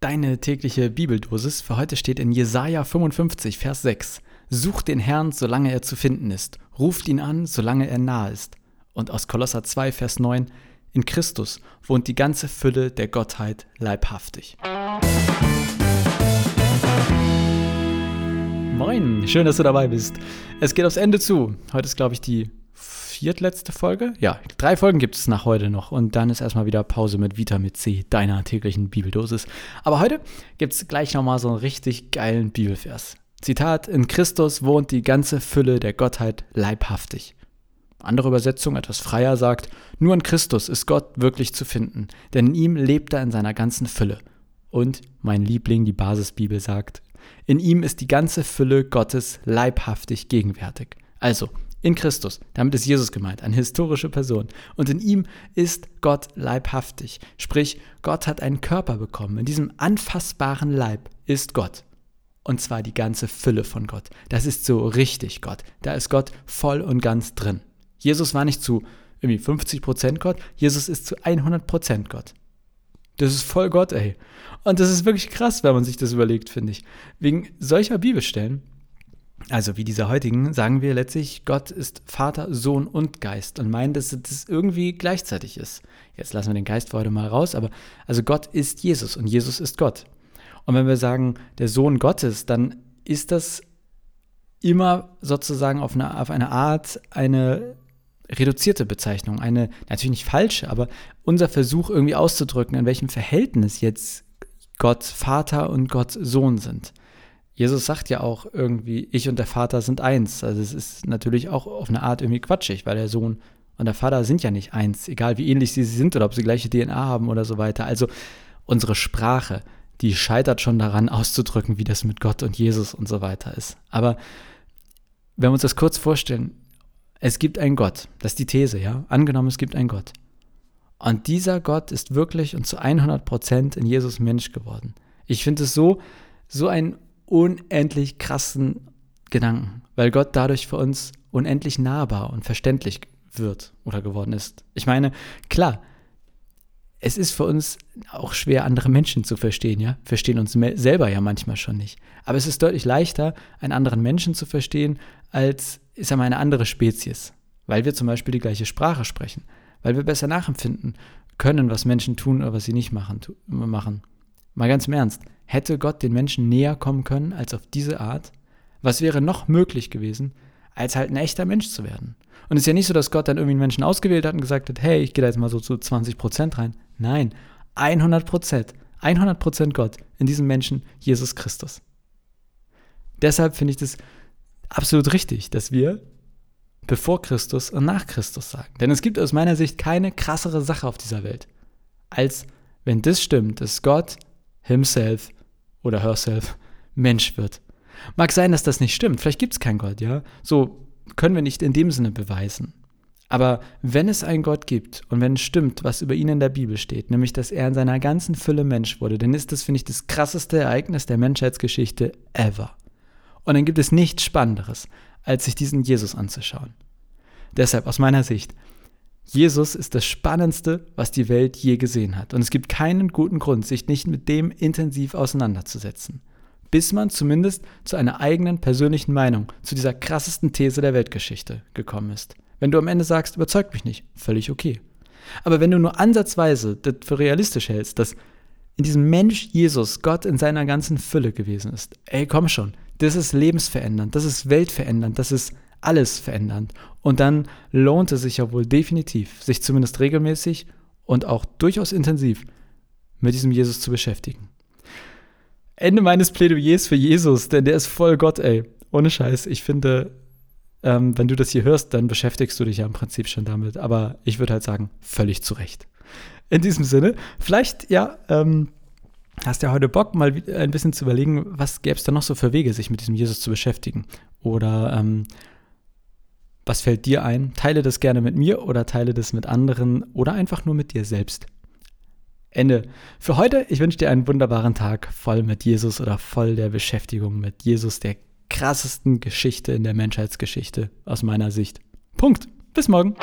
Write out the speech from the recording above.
Deine tägliche Bibeldosis für heute steht in Jesaja 55, Vers 6. Sucht den Herrn, solange er zu finden ist. Ruft ihn an, solange er nahe ist. Und aus Kolosser 2, Vers 9. In Christus wohnt die ganze Fülle der Gottheit leibhaftig. Moin, schön, dass du dabei bist. Es geht aufs Ende zu. Heute ist, glaube ich, die viertletzte Folge. Ja, drei Folgen gibt es nach heute noch und dann ist erstmal wieder Pause mit Vitamin C, deiner täglichen Bibeldosis. Aber heute gibt es gleich nochmal so einen richtig geilen Bibelvers. Zitat: In Christus wohnt die ganze Fülle der Gottheit leibhaftig. Andere Übersetzung, etwas freier, sagt: Nur in Christus ist Gott wirklich zu finden, denn in ihm lebt er in seiner ganzen Fülle. Und mein Liebling, die Basisbibel, sagt: In ihm ist die ganze Fülle Gottes leibhaftig gegenwärtig. Also, in Christus. Damit ist Jesus gemeint, eine historische Person. Und in ihm ist Gott leibhaftig. Sprich, Gott hat einen Körper bekommen. In diesem anfassbaren Leib ist Gott. Und zwar die ganze Fülle von Gott. Das ist so richtig Gott. Da ist Gott voll und ganz drin. Jesus war nicht zu irgendwie 50% Gott, Jesus ist zu 100% Gott. Das ist voll Gott, ey. Und das ist wirklich krass, wenn man sich das überlegt, finde ich. Wegen solcher Bibelstellen also wie dieser heutigen, sagen wir letztlich, Gott ist Vater, Sohn und Geist und meinen, dass das irgendwie gleichzeitig ist. Jetzt lassen wir den Geist für heute mal raus, aber also Gott ist Jesus und Jesus ist Gott. Und wenn wir sagen, der Sohn Gottes, dann ist das immer sozusagen auf eine, auf eine Art eine reduzierte Bezeichnung, eine natürlich nicht falsche, aber unser Versuch irgendwie auszudrücken, in welchem Verhältnis jetzt Gott Vater und Gott Sohn sind. Jesus sagt ja auch irgendwie, ich und der Vater sind eins. Also es ist natürlich auch auf eine Art irgendwie quatschig, weil der Sohn und der Vater sind ja nicht eins, egal wie ähnlich sie sind oder ob sie gleiche DNA haben oder so weiter. Also unsere Sprache, die scheitert schon daran auszudrücken, wie das mit Gott und Jesus und so weiter ist. Aber wenn wir uns das kurz vorstellen, es gibt einen Gott, das ist die These, ja, angenommen es gibt einen Gott. Und dieser Gott ist wirklich und zu 100 Prozent in Jesus Mensch geworden. Ich finde es so, so ein unendlich krassen Gedanken, weil Gott dadurch für uns unendlich nahbar und verständlich wird oder geworden ist. Ich meine, klar, es ist für uns auch schwer, andere Menschen zu verstehen, ja. Verstehen uns selber ja manchmal schon nicht. Aber es ist deutlich leichter, einen anderen Menschen zu verstehen, als, ist ja mal, eine andere Spezies. Weil wir zum Beispiel die gleiche Sprache sprechen. Weil wir besser nachempfinden können, was Menschen tun oder was sie nicht machen. machen. Mal ganz im Ernst. Hätte Gott den Menschen näher kommen können als auf diese Art? Was wäre noch möglich gewesen, als halt ein echter Mensch zu werden? Und es ist ja nicht so, dass Gott dann irgendwie einen Menschen ausgewählt hat und gesagt hat, hey, ich gehe da jetzt mal so zu 20 Prozent rein. Nein, 100 Prozent. 100 Prozent Gott in diesem Menschen, Jesus Christus. Deshalb finde ich das absolut richtig, dass wir bevor Christus und nach Christus sagen. Denn es gibt aus meiner Sicht keine krassere Sache auf dieser Welt, als wenn das stimmt, dass Gott himself oder herself Mensch wird. Mag sein, dass das nicht stimmt. Vielleicht gibt es keinen Gott, ja. So können wir nicht in dem Sinne beweisen. Aber wenn es einen Gott gibt und wenn es stimmt, was über ihn in der Bibel steht, nämlich dass er in seiner ganzen Fülle Mensch wurde, dann ist das, finde ich, das krasseste Ereignis der Menschheitsgeschichte ever. Und dann gibt es nichts Spannenderes, als sich diesen Jesus anzuschauen. Deshalb aus meiner Sicht, Jesus ist das Spannendste, was die Welt je gesehen hat. Und es gibt keinen guten Grund, sich nicht mit dem intensiv auseinanderzusetzen. Bis man zumindest zu einer eigenen persönlichen Meinung zu dieser krassesten These der Weltgeschichte gekommen ist. Wenn du am Ende sagst, überzeugt mich nicht, völlig okay. Aber wenn du nur ansatzweise das für realistisch hältst, dass in diesem Mensch Jesus Gott in seiner ganzen Fülle gewesen ist, ey, komm schon, das ist lebensverändernd, das ist weltverändernd, das ist alles verändern. Und dann lohnt es sich ja wohl definitiv, sich zumindest regelmäßig und auch durchaus intensiv mit diesem Jesus zu beschäftigen. Ende meines Plädoyers für Jesus, denn der ist voll Gott, ey. Ohne Scheiß. Ich finde, ähm, wenn du das hier hörst, dann beschäftigst du dich ja im Prinzip schon damit. Aber ich würde halt sagen, völlig zu Recht. In diesem Sinne, vielleicht, ja, ähm, hast ja heute Bock, mal ein bisschen zu überlegen, was gäbe es da noch so für Wege, sich mit diesem Jesus zu beschäftigen? Oder ähm, was fällt dir ein? Teile das gerne mit mir oder teile das mit anderen oder einfach nur mit dir selbst. Ende. Für heute, ich wünsche dir einen wunderbaren Tag voll mit Jesus oder voll der Beschäftigung mit Jesus, der krassesten Geschichte in der Menschheitsgeschichte aus meiner Sicht. Punkt. Bis morgen.